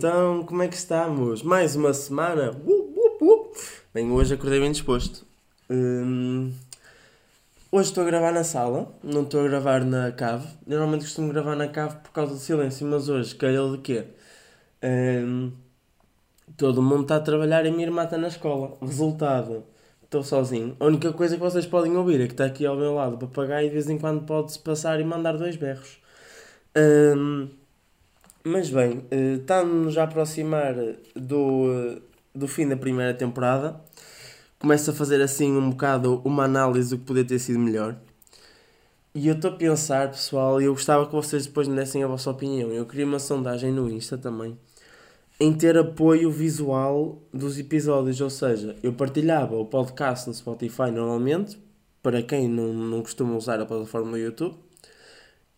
Então, como é que estamos? Mais uma semana? Uh, uh, uh. Bem, hoje acordei bem disposto. Hum, hoje estou a gravar na sala, não estou a gravar na cave. Normalmente costumo gravar na cave por causa do silêncio, mas hoje calhou de quê? Hum, todo mundo está a trabalhar e minha irmã está na escola. Resultado, estou sozinho. A única coisa que vocês podem ouvir é que está aqui ao meu lado o papagaio e de vez em quando pode-se passar e mandar dois berros. Hum, mas bem, eh, estamos a aproximar do, eh, do fim da primeira temporada. Começo a fazer assim um bocado uma análise do que podia ter sido melhor. E eu estou a pensar, pessoal, e eu gostava que vocês depois me dessem a vossa opinião. Eu queria uma sondagem no Insta também. Em ter apoio visual dos episódios, ou seja, eu partilhava o podcast no Spotify normalmente, para quem não, não costuma usar a plataforma do YouTube,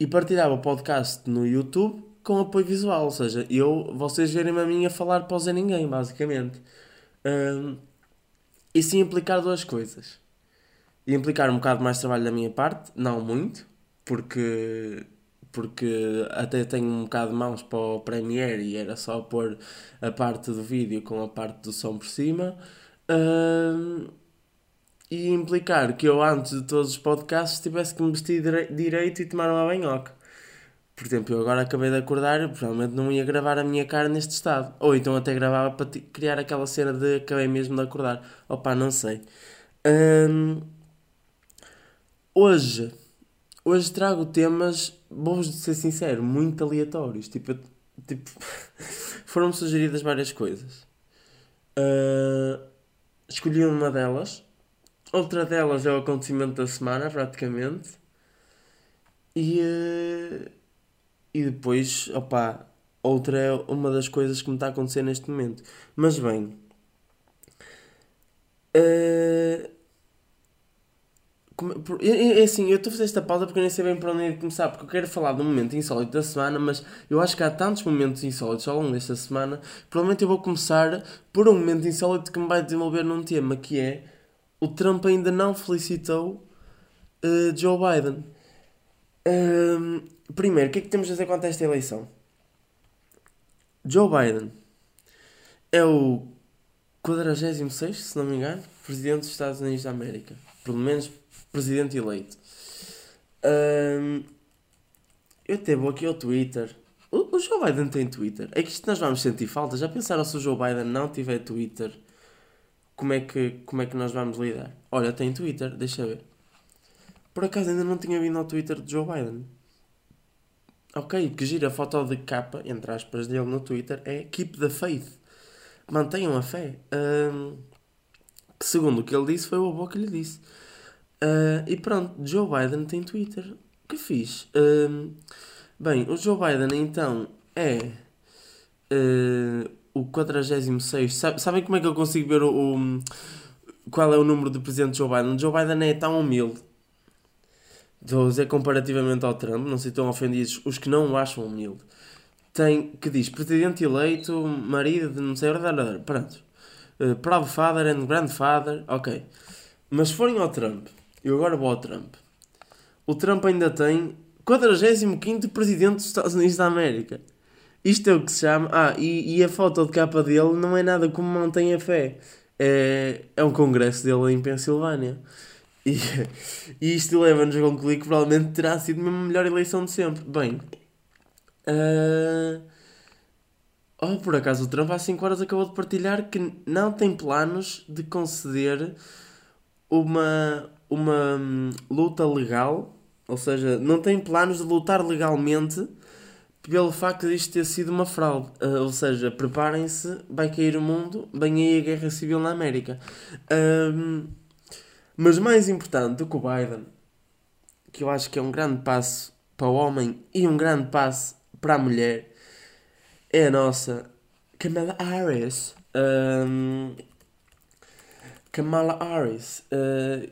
e partilhava o podcast no YouTube com apoio visual, ou seja, eu, vocês verem-me a mim a falar para o Ninguém, basicamente. Um, e sim implicar duas coisas. E implicar um bocado mais trabalho da minha parte, não muito, porque, porque até tenho um bocado de mãos para o Premiere e era só pôr a parte do vídeo com a parte do som por cima. Um, e implicar que eu, antes de todos os podcasts, tivesse que me vestir direito e tomar uma banhoca. Por exemplo, eu agora acabei de acordar, provavelmente não ia gravar a minha cara neste estado. Ou então até gravava para criar aquela cena de acabei mesmo de acordar. Opa, não sei. Hum, hoje, hoje trago temas, vou ser sincero, muito aleatórios. Tipo, tipo foram-me sugeridas várias coisas. Uh, escolhi uma delas. Outra delas é o acontecimento da semana, praticamente. E. Uh, e depois, opá, outra é uma das coisas que me está a acontecer neste momento. Mas bem. Uh, é, assim, eu estou a fazer esta pausa porque eu nem sei bem para onde é começar, porque eu quero falar de um momento insólito da semana, mas eu acho que há tantos momentos insólitos ao longo desta semana. Provavelmente eu vou começar por um momento insólito que me vai desenvolver num tema que é o Trump ainda não felicitou uh, Joe Biden. Um, primeiro, o que é que temos a dizer quanto a esta eleição? Joe Biden é o 46, se não me engano, presidente dos Estados Unidos da América. Pelo menos presidente eleito. Um, eu até vou aqui ao Twitter. O, o, Joe Biden tem Twitter. É que isto nós vamos sentir falta. Já pensaram se o Joe Biden não tiver Twitter? Como é que, como é que nós vamos lidar? Olha, tem Twitter, deixa ver. Por acaso ainda não tinha vindo ao Twitter de Joe Biden. Ok, que gira a foto de capa, entre aspas, dele no Twitter é Keep the Faith. Mantenham a fé. Um, que segundo o que ele disse, foi o avô que lhe disse. Uh, e pronto, Joe Biden tem Twitter. Que fiz? Um, bem, o Joe Biden então é uh, o 46. Sabem como é que eu consigo ver o, o, qual é o número do presidente Joe Biden? Joe Biden é tão humilde Estou a dizer comparativamente ao Trump, não sei tão ofendidos os que não o acham humilde. Tem, que diz, presidente eleito, marido de não sei, pronto. Uh, proud father and grandfather, ok. Mas se forem ao Trump, eu agora vou ao Trump. O Trump ainda tem 45 presidente dos Estados Unidos da América. Isto é o que se chama. Ah, e, e a foto de capa dele não é nada como mantém a fé. É, é um congresso dele em Pensilvânia. E, e isto leva-nos a concluir que provavelmente terá sido a melhor eleição de sempre. Bem, uh... oh, por acaso o Trump há 5 horas acabou de partilhar que não tem planos de conceder uma, uma hum, luta legal, ou seja, não tem planos de lutar legalmente pelo facto de isto ter sido uma fraude. Uh, ou seja, preparem-se, vai cair o mundo, vem aí a guerra civil na América. Uh, mas mais importante do que o Biden, que eu acho que é um grande passo para o homem e um grande passo para a mulher, é a nossa Kamala Harris. Um, Kamala Harris. Uh,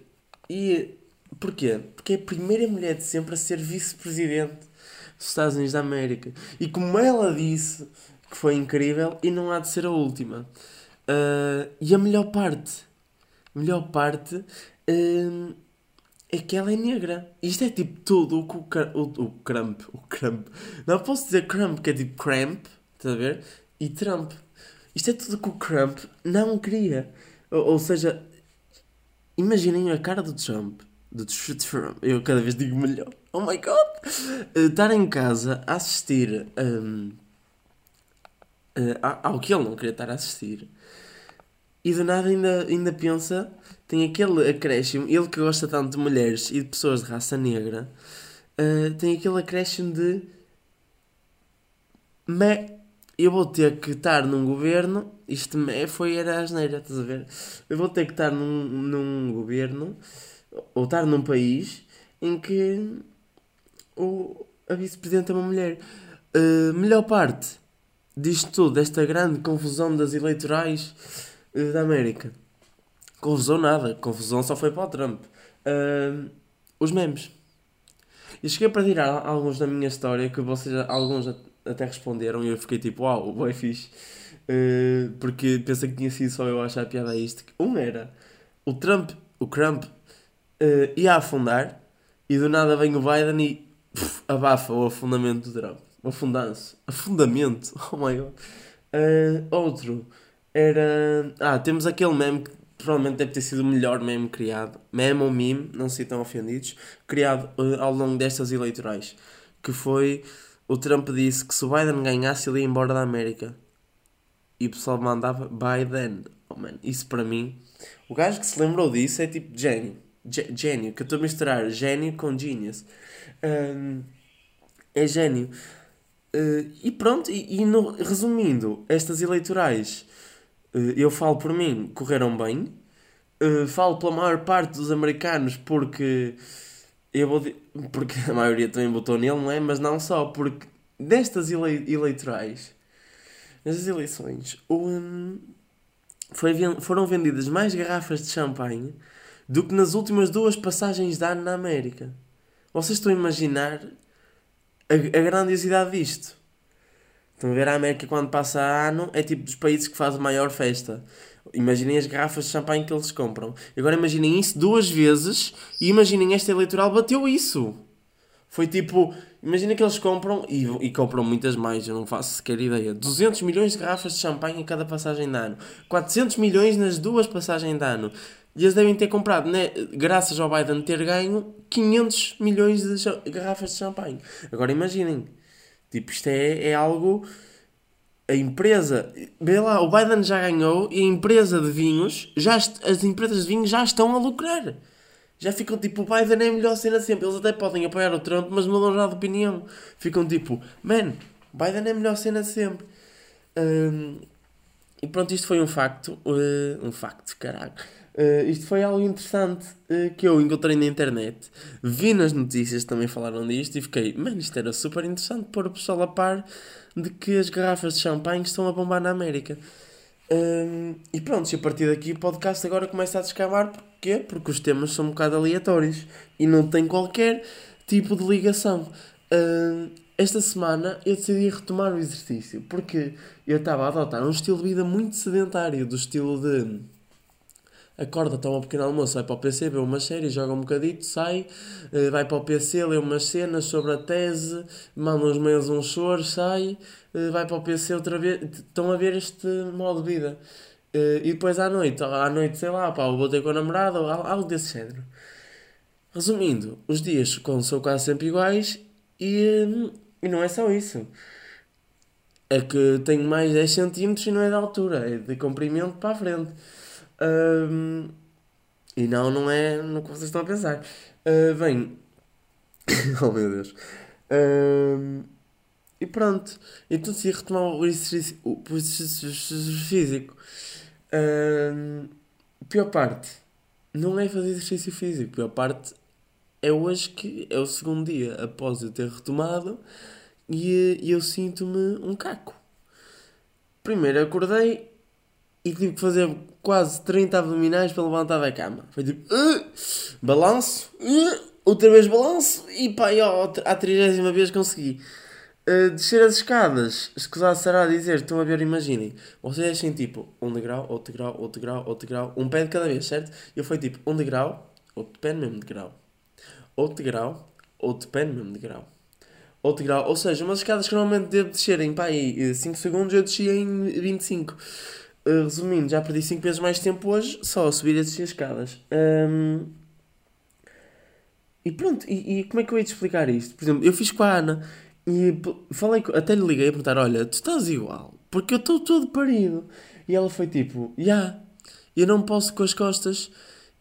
e porquê? Porque é a primeira mulher de sempre a ser vice-presidente dos Estados Unidos da América. E como ela disse que foi incrível, e não há de ser a última. Uh, e a melhor parte melhor parte hum, é que ela é negra. Isto é tipo tudo o que o, o, o Crump. O Crump. Não posso dizer Crump, que é tipo Cramp, Estás a ver? E Trump. Isto é tudo que o Trump não queria. Ou, ou seja, imaginem a cara do Trump. Do Trump. Eu cada vez digo melhor. Oh my god! Uh, estar em casa a assistir um, uh, ao que ele não queria estar a assistir. E do nada ainda, ainda pensa, tem aquele acréscimo, ele que gosta tanto de mulheres e de pessoas de raça negra, uh, tem aquele acréscimo de. Me, eu vou ter que estar num governo, isto me foi era a asneira, estás a ver? Eu vou ter que estar num, num governo, ou estar num país, em que o, a vice-presidente é uma mulher. Uh, melhor parte disto tudo, desta grande confusão das eleitorais da América. Confusão nada, confusão só foi para o Trump. Uh, os memes. Eu cheguei a partilhar alguns da minha história que vocês, alguns até responderam e eu fiquei tipo, uau, wow, boi fixe. Uh, porque pensei que tinha sido só eu a achar a piada a isto. Um era o Trump, o Trump uh, ia afundar e do nada vem o Biden e puf, abafa o afundamento do Trump. O afundanço. Afundamento. Oh my god. Uh, outro era. Ah, temos aquele meme que provavelmente deve ter sido o melhor meme criado. Meme ou meme, não se tão ofendidos. Criado uh, ao longo destas eleitorais. Que foi. O Trump disse que se o Biden ganhasse, ele ia embora da América. E o pessoal mandava Biden. Oh man, isso para mim. O gajo que se lembrou disso é tipo gênio. Gênio, que eu estou a misturar gênio com genius. Um, é gênio. Uh, e pronto, e, e no, resumindo, estas eleitorais, eu falo por mim, correram bem. Uh, falo pela maior parte dos americanos porque eu vou porque a maioria também votou nele, não é? Mas não só, porque destas ele eleitorais, nestas eleições, um, foi, foram vendidas mais garrafas de champanhe do que nas últimas duas passagens de ano na América. Vocês estão a imaginar a, a grandiosidade disto? Estão a ver a América quando passa ano é tipo dos países que faz a maior festa. Imaginem as garrafas de champanhe que eles compram. Agora imaginem isso duas vezes e imaginem esta eleitoral bateu isso. Foi tipo, imagina que eles compram e, e compram muitas mais, eu não faço sequer ideia. 200 milhões de garrafas de champanhe em cada passagem de ano. 400 milhões nas duas passagens de ano. E eles devem ter comprado, né, graças ao Biden ter ganho, 500 milhões de garrafas de champanhe. Agora imaginem, tipo, isto é, é algo. A empresa, vê lá, o Biden já ganhou e a empresa de vinhos, já, as empresas de vinhos já estão a lucrar. Já ficam tipo, o Biden é a melhor cena sempre. Eles até podem apoiar o Trump, mas mudam já de opinião. Ficam tipo, man, Biden é a melhor cena sempre. E pronto, isto foi um facto. Uh, um facto, caralho. Uh, isto foi algo interessante uh, que eu encontrei na internet. Vi nas notícias também falaram disto e fiquei, mano, isto era super interessante pôr o pessoal a par de que as garrafas de champanhe estão a bombar na América. Uh, e pronto, e a partir daqui o podcast agora começa a descamar. Porquê? Porque os temas são um bocado aleatórios e não tem qualquer tipo de ligação. esta semana eu decidi retomar o exercício porque eu estava a adotar um estilo de vida muito sedentário, do estilo de acorda, toma um pequeno almoço, vai para o PC, vê uma série, joga um bocadito, sai, eh, vai para o PC, lê umas cenas sobre a tese, manda uns mails, uns choros, sai, eh, vai para o PC outra vez. Estão a ver este modo de vida. Eh, e depois à noite, à noite, sei lá, pá, vou ter com a namorada algo desse género. Resumindo, os dias são quase sempre iguais e, e não é só isso. É que tenho mais 10 cm e não é de altura, é de comprimento para a frente. Um, e não, não é no que vocês estão a pensar. Uh, bem. oh meu Deus. Um, e pronto. Então se retomar o exercício, o exercício físico. Um, pior parte. Não é fazer exercício físico. Pior parte é hoje que é o segundo dia após eu ter retomado e eu sinto-me um caco. Primeiro acordei e tive que fazer quase 30 abdominais para levantar da cama. Foi tipo, uh, balanço, uh, outra vez balanço e pá, e, ó, à 30 vez consegui. Uh, descer as escadas, escusado será dizer, estão a ver, imaginem, vocês deixem tipo um degrau, outro degrau, outro degrau, outro degrau, um pé de cada vez, certo? Eu fui tipo um degrau, outro pé no mesmo degrau, outro degrau, outro pé no mesmo degrau, outro grau. Ou seja, umas escadas que normalmente devo descer em pá, aí 5 segundos, eu desci em 25. Uh, resumindo, já perdi 5 vezes mais tempo hoje só a subir e descer escadas. Um, e pronto, e, e, como é que eu ia te explicar isto? Por exemplo, eu fiz com a Ana e falei, até lhe liguei a perguntar: Olha, tu estás igual, porque eu estou todo parido. E ela foi tipo: Já, yeah, eu não posso com as costas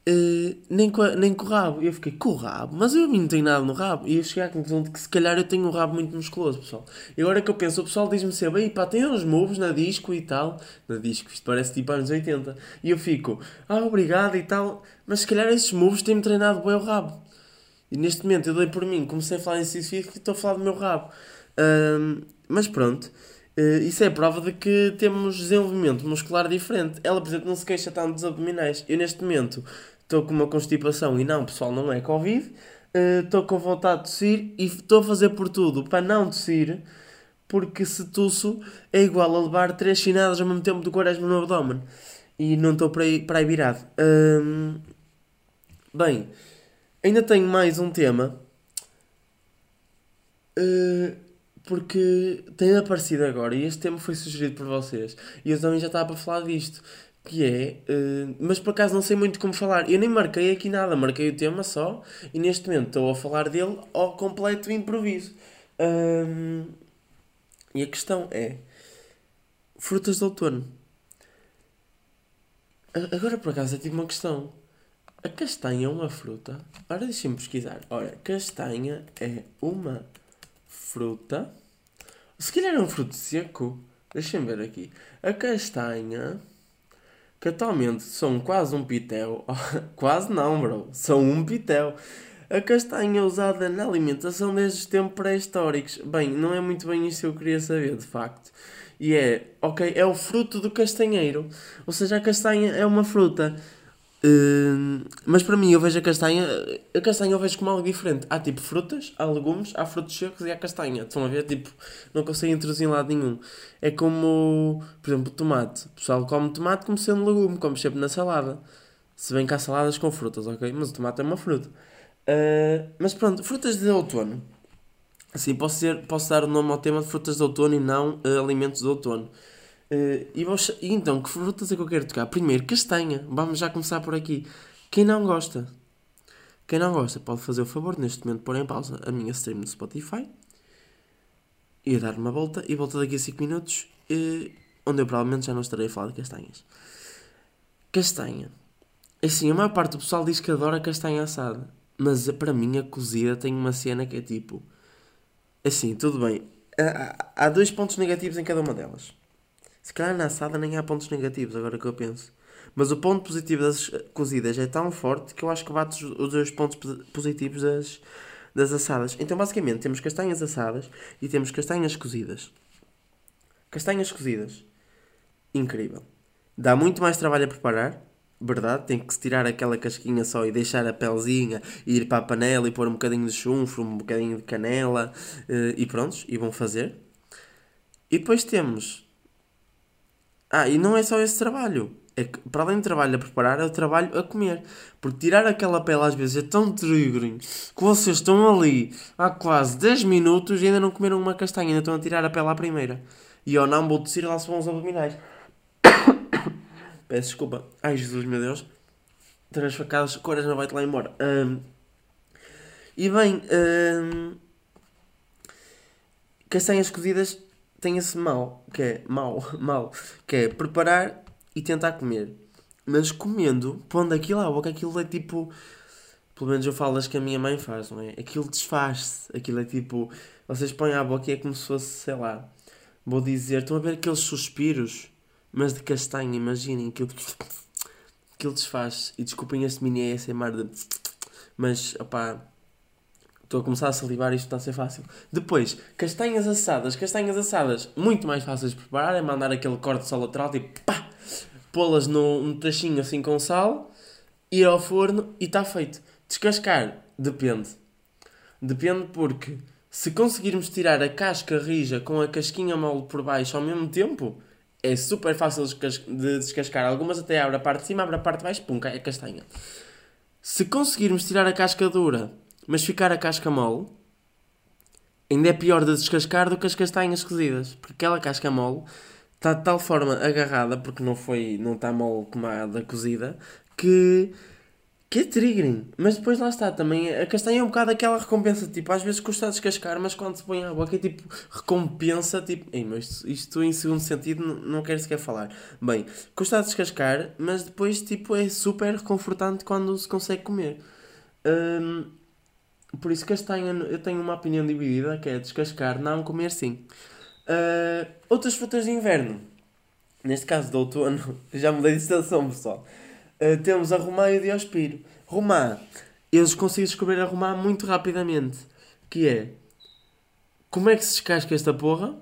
Uh, nem, nem com o rabo. E eu fiquei, com o rabo? Mas eu não tenho nada no rabo. E eu cheguei à conclusão de que se calhar eu tenho um rabo muito musculoso, pessoal. E agora que eu penso, o pessoal diz-me sempre, aí pá, tem uns moves na disco e tal. Na disco, isto parece tipo anos 80. E eu fico, ah, obrigado e tal. Mas se calhar esses moves têm-me treinado bem o rabo. E neste momento eu dei por mim, comecei a falar em físico e estou a falar do meu rabo. Mas pronto. Uh, isso é prova de que temos desenvolvimento muscular diferente. Ela, por exemplo, não se queixa tanto dos abdominais. Eu, neste momento, estou com uma constipação e não, pessoal, não é Covid. Eh, estou uh, com vontade de tossir e estou a fazer por tudo para não tossir, porque se tosso é igual a levar três chinadas ao mesmo tempo do quaresma no abdômen. E não estou para aí, para aí virado. Um, bem, ainda tenho mais um tema. Uh, porque tem aparecido agora e este tema foi sugerido por vocês. E eu também já estava para falar disto que é, uh, mas por acaso não sei muito como falar. Eu nem marquei aqui nada, marquei o tema só e neste momento estou a falar dele ao completo improviso. Um, e a questão é: frutas de outono. Agora por acaso é tipo uma questão. A castanha é uma fruta? Ora deixem-me pesquisar. Ora, castanha é uma fruta. Se calhar é um fruto seco. Deixem-me ver aqui. A castanha que atualmente são quase um pitel. quase não, bro. São um pitel. A castanha usada na alimentação desde os tempos pré-históricos. Bem, não é muito bem isso que eu queria saber, de facto. E é, ok, é o fruto do castanheiro. Ou seja, a castanha é uma fruta. Uh, mas para mim eu vejo a castanha, a castanha eu vejo como algo diferente. Há tipo frutas, há legumes, há frutos secos e há castanha. Estão a ver? Tipo, não consigo introduzir em lado nenhum. É como, por exemplo, tomate. O pessoal come tomate como sendo legume, come sempre na salada. Se bem que há saladas com frutas, ok? Mas o tomate é uma fruta. Uh, mas pronto, frutas de outono. Assim, posso, dizer, posso dar o nome ao tema de frutas de outono e não uh, alimentos de outono. Uh, e, vos, e então, que frutas é que eu quero tocar? Primeiro, castanha. Vamos já começar por aqui. Quem não gosta? Quem não gosta pode fazer o favor neste momento pôr em pausa a minha stream no Spotify e dar uma volta e volta daqui a 5 minutos uh, onde eu provavelmente já não estarei a falar de castanhas. Castanha. Assim, a maior parte do pessoal diz que adora castanha assada. Mas para mim a cozida tem uma cena que é tipo... Assim, tudo bem. Há dois pontos negativos em cada uma delas. Se calhar na assada nem há pontos negativos, agora que eu penso. Mas o ponto positivo das cozidas é tão forte que eu acho que bate os dois pontos positivos das, das assadas. Então, basicamente, temos castanhas assadas e temos castanhas cozidas. Castanhas cozidas. Incrível. Dá muito mais trabalho a preparar, verdade? Tem que se tirar aquela casquinha só e deixar a pelzinha e ir para a panela e pôr um bocadinho de chunfro, um bocadinho de canela eh, e prontos, e vão fazer. E depois temos ah, e não é só esse trabalho. É que, para além do trabalho a preparar, é o trabalho a comer. Porque tirar aquela pele às vezes é tão triggering que vocês estão ali há quase 10 minutos e ainda não comeram uma castanha, ainda estão a tirar a pele à primeira. E eu não vou tossir lá se vão os abdominais. Peço desculpa. Ai Jesus, meu Deus. Três facadas, coras não vai-te lá embora. Um, e bem, um, castanhas cozidas tem esse mal, que é mal, mal, que é preparar e tentar comer. Mas comendo, pondo aquilo à boca, aquilo é tipo. Pelo menos eu falo das que a minha mãe faz, não é? Aquilo desfaz-se. Aquilo é tipo. Vocês põem à boca e é como se fosse, sei lá. Vou dizer, estão a ver aqueles suspiros, mas de castanha, imaginem. Aquilo, aquilo desfaz-se. E desculpem este mini ASMR de. Mas, opá, Estou a começar a salivar, isto está a ser fácil. Depois, castanhas assadas. Castanhas assadas, muito mais fáceis de preparar. É mandar aquele corte só lateral, tipo pá, pô-las num, tachinho assim com sal, ir ao forno e está feito. Descascar, depende. Depende porque se conseguirmos tirar a casca rija com a casquinha mole por baixo ao mesmo tempo, é super fácil de descascar. Algumas até abre a parte de cima, abre a parte de baixo, pum, cai a castanha. Se conseguirmos tirar a casca dura mas ficar a casca mole, ainda é pior de descascar do que as castanhas cozidas, porque aquela casca mole está de tal forma agarrada, porque não foi, não está mole como a da cozida, que que é triggering. Mas depois lá está também. A castanha é um bocado aquela recompensa. Tipo, às vezes custa descascar, mas quando se põe à boca é tipo recompensa. Tipo, Ei, mas isto, isto em segundo sentido não, não quero sequer falar. Bem, custa descascar, mas depois tipo é super reconfortante quando se consegue comer. Hum, por isso, castanha, eu tenho uma opinião dividida que é descascar, não comer sim. Uh, outras frutas de inverno. Neste caso de outono, já mudei de estação, pessoal. Uh, temos a romã e o diospiro. Romã, eles conseguem descobrir a romã muito rapidamente. Que é, como é que se descasca esta porra?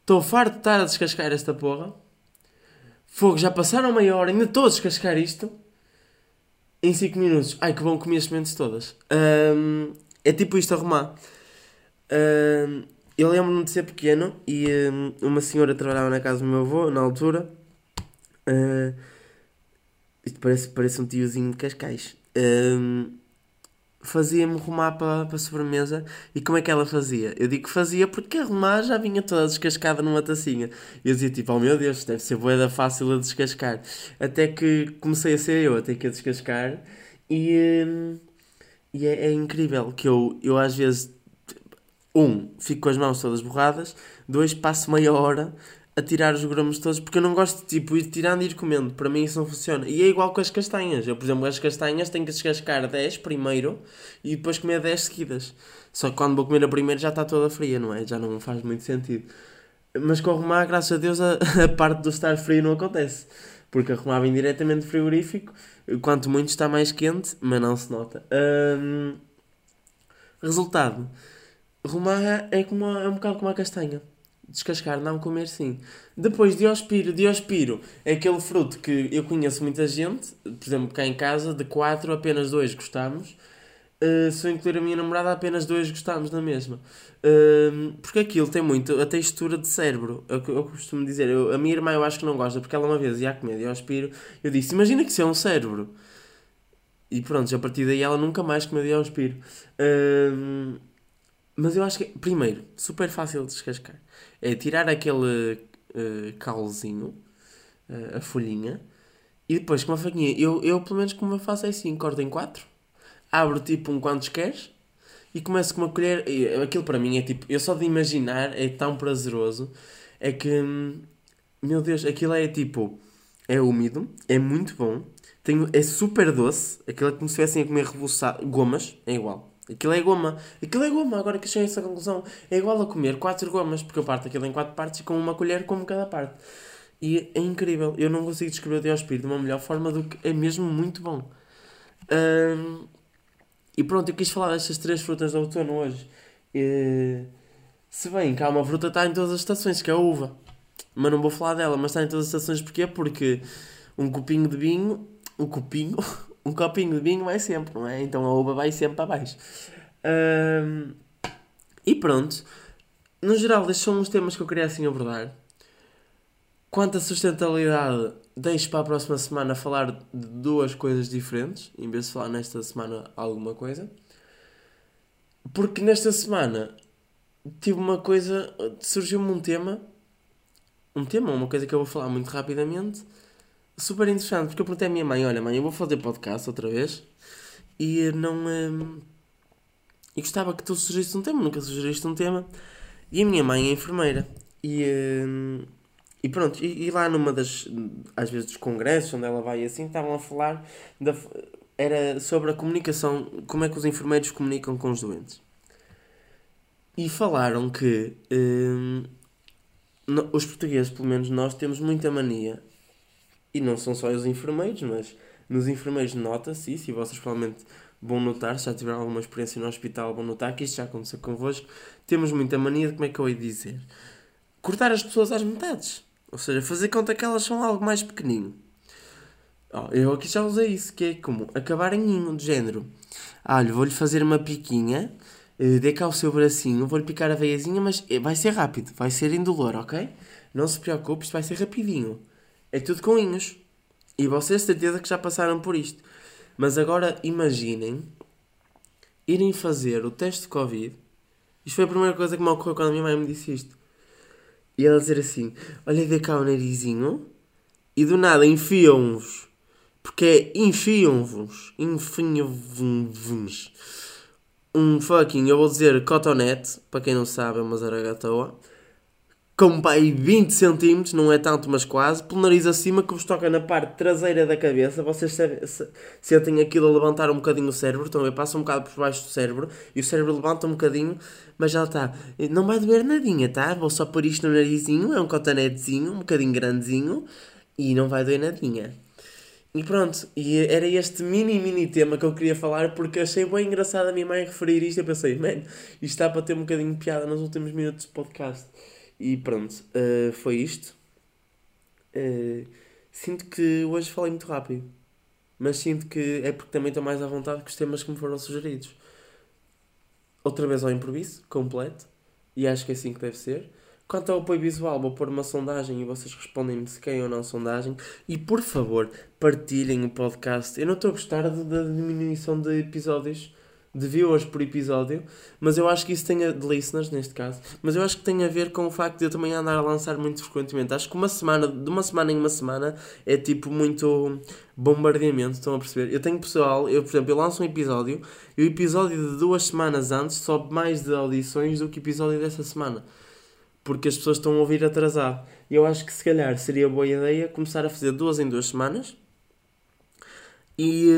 Estou farto de estar a descascar esta porra. Fogo, já passaram meia hora, ainda estou a descascar isto. Em 5 minutos. Ai, que bom comer as sementes todas. Um, é tipo isto a romã. Um, eu lembro-me de ser pequeno e um, uma senhora trabalhava na casa do meu avô, na altura. Uh, isto parece, parece um tiozinho de Cascais. Um, Fazia-me romã para, para sobremesa. E como é que ela fazia? Eu digo que fazia porque a romã já vinha toda descascada numa tacinha. E eu dizia tipo, oh meu Deus, deve ser boeda fácil a descascar. Até que comecei a ser eu a ter que a descascar. E, um, e é, é, incrível que eu, eu às vezes, um, fico com as mãos todas borradas. Dois, passo meia hora a tirar os grumos todos, porque eu não gosto de tipo ir tirando e ir comendo. Para mim isso não funciona. E é igual com as castanhas. Eu, por exemplo, as castanhas tenho que descascar 10 primeiro e depois comer 10 seguidas. Só que quando vou comer a primeira já está toda fria, não é? Já não faz muito sentido. Mas com a romã, graças a Deus, a, a parte do estar frio não acontece. Porque a romã vem diretamente do frigorífico. Quanto muito está mais quente, mas não se nota. Hum, resultado. Romã é, como, é um bocado como a castanha descascar, não comer sim. Depois, diospiro. Diospiro é aquele fruto que eu conheço muita gente, por exemplo, cá em casa, de quatro, apenas dois gostamos. Uh, se eu incluir a minha namorada, apenas dois gostamos na mesma. Uh, porque aquilo tem muito a textura de cérebro. É eu costumo dizer. Eu, a minha irmã eu acho que não gosta, porque ela uma vez ia comer diospiro. Eu disse: Imagina que isso é um cérebro. E pronto, a partir daí ela nunca mais comeu diospiro. Uh, mas eu acho que, primeiro, super fácil de descascar. É tirar aquele uh, uh, a folhinha, e depois com uma faquinha, eu, eu pelo menos como eu faço é assim, corto em quatro, abro tipo um quantos queres, e começo com uma colher. E aquilo para mim é tipo, eu só de imaginar é tão prazeroso, é que, hum, meu Deus, aquilo é tipo, é úmido, é muito bom, tem, é super doce, aquilo é como se estivessem a comer gomas, é igual Aquilo é goma. Aquilo é goma, agora que cheguei a essa conclusão. É igual a comer quatro gomas, porque eu parto aquilo em quatro partes e com uma colher como cada parte. E é incrível. Eu não consigo descrever o Diospiro de uma melhor forma do que é mesmo muito bom. Um, e pronto, eu quis falar destas três frutas de outono hoje. E, se bem que há uma fruta que está em todas as estações, que é a uva. Mas não vou falar dela, mas está em todas as estações porquê? Porque um copinho de vinho, um copinho, um copinho de vinho vai sempre, não é? Então a uva vai sempre para baixo. Um, e pronto. No geral, estes são os temas que eu queria assim abordar. Quanto à sustentabilidade, deixo para a próxima semana falar de duas coisas diferentes, em vez de falar nesta semana alguma coisa. Porque nesta semana tive uma coisa, surgiu-me um tema, um tema, uma coisa que eu vou falar muito rapidamente, super interessante, porque eu perguntei à minha mãe: Olha, mãe, eu vou fazer podcast outra vez e não. Hum, e gostava que tu sugerisse um tema, nunca sugeriste um tema. E a minha mãe é enfermeira. E, hum, e pronto, e, e, lá numa das. às vezes dos congressos onde ela vai assim, estavam a falar. Da, era sobre a comunicação, como é que os enfermeiros comunicam com os doentes. E falaram que. Hum, os portugueses, pelo menos nós, temos muita mania e não são só os enfermeiros, mas nos enfermeiros nota-se isso, e vocês provavelmente vão notar, se já tiveram alguma experiência no hospital, vão notar que isto já aconteceu convosco. Temos muita mania de, como é que eu ia dizer? Cortar as pessoas às metades. Ou seja, fazer conta que elas são algo mais pequenino. Oh, eu aqui já usei isso, que é como acabar em ninho, de género. Ah, vou-lhe fazer uma piquinha, eh, dê cá o seu bracinho, vou-lhe picar a veiazinha, mas eh, vai ser rápido, vai ser indolor, ok? Não se preocupe, isto vai ser rapidinho. É tudo com inhos. E vocês certeza que já passaram por isto. Mas agora imaginem irem fazer o teste de Covid Isto foi a primeira coisa que me ocorreu quando a minha mãe me disse isto. E ela dizer assim: Olha, vê cá o narizinho. E do nada enfiam-vos. Porque é enfiam-vos. Enfiam-vos. Um fucking, eu vou dizer cotonete. Para quem não sabe, é uma zaragatoa com pai 20 cm, não é tanto, mas quase, pelo nariz acima que vos toca na parte traseira da cabeça. Vocês sentem aquilo a levantar um bocadinho o cérebro, eu passo um bocado por baixo do cérebro e o cérebro levanta um bocadinho, mas já está. Não vai doer nadinha, tá? Vou só pôr isto no narizinho, é um cotonetezinho, um bocadinho grandezinho e não vai doer nadinha. E pronto, e era este mini, mini tema que eu queria falar porque achei bem engraçado a minha mãe referir isto. Eu pensei, man, isto está para ter um bocadinho de piada nos últimos minutos do podcast. E pronto, uh, foi isto. Uh, sinto que hoje falei muito rápido. Mas sinto que é porque também estou mais à vontade com os temas que me foram sugeridos. Outra vez ao improviso, completo. E acho que é assim que deve ser. Quanto ao apoio visual, vou pôr uma sondagem e vocês respondem-me se querem ou não sondagem. E por favor, partilhem o podcast. Eu não estou a gostar da diminuição de episódios de viewers por episódio, mas eu acho que isso tem a, de listeners neste caso, mas eu acho que tem a ver com o facto de eu também andar a lançar muito frequentemente. Acho que uma semana, de uma semana em uma semana, é tipo muito bombardeamento, estão a perceber? Eu tenho pessoal, eu por exemplo, eu lanço um episódio e o episódio de duas semanas antes sobe mais de audições do que o episódio dessa semana. Porque as pessoas estão a ouvir atrasado. E eu acho que se calhar seria boa ideia começar a fazer duas em duas semanas e,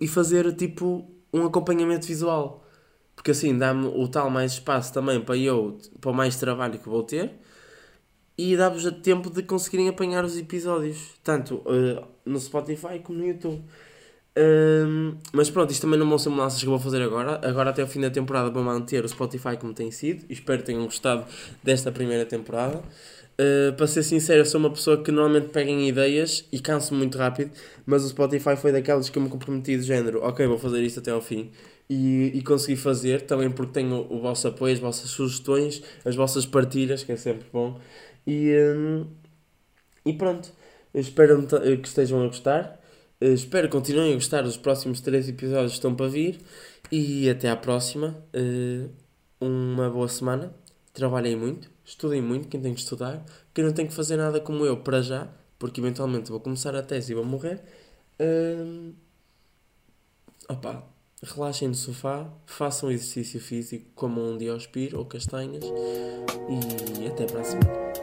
e fazer tipo um acompanhamento visual. Porque assim dá-me o tal mais espaço também para eu, para o mais trabalho que vou ter e dá-vos tempo de conseguirem apanhar os episódios, tanto uh, no Spotify como no YouTube. Mas pronto, isto também não vão ser mudanças que eu vou fazer agora. Agora, até o fim da temporada, vou manter o Spotify como tem sido. Espero que tenham gostado desta primeira temporada. Uh, para ser sincero, eu sou uma pessoa que normalmente pega em ideias e canso muito rápido, mas o Spotify foi daquelas que eu me comprometi de género, ok, vou fazer isto até ao fim. E, e consegui fazer, também porque tenho o, vosso apoio, as vossas sugestões, as vossas partilhas, que é sempre bom. E, um, e pronto, espero que estejam a gostar. Eh, espero que continuem a gostar dos próximos três episódios que estão para vir. E até à próxima. Uh, uma boa semana. Trabalhem muito estudem muito, quem tem que estudar, quem não tem que fazer nada como eu para já, porque eventualmente vou começar a tese e vou morrer. Uh, opa, relaxem no sofá, façam exercício físico, como um diospir ou castanhas e até para a semana.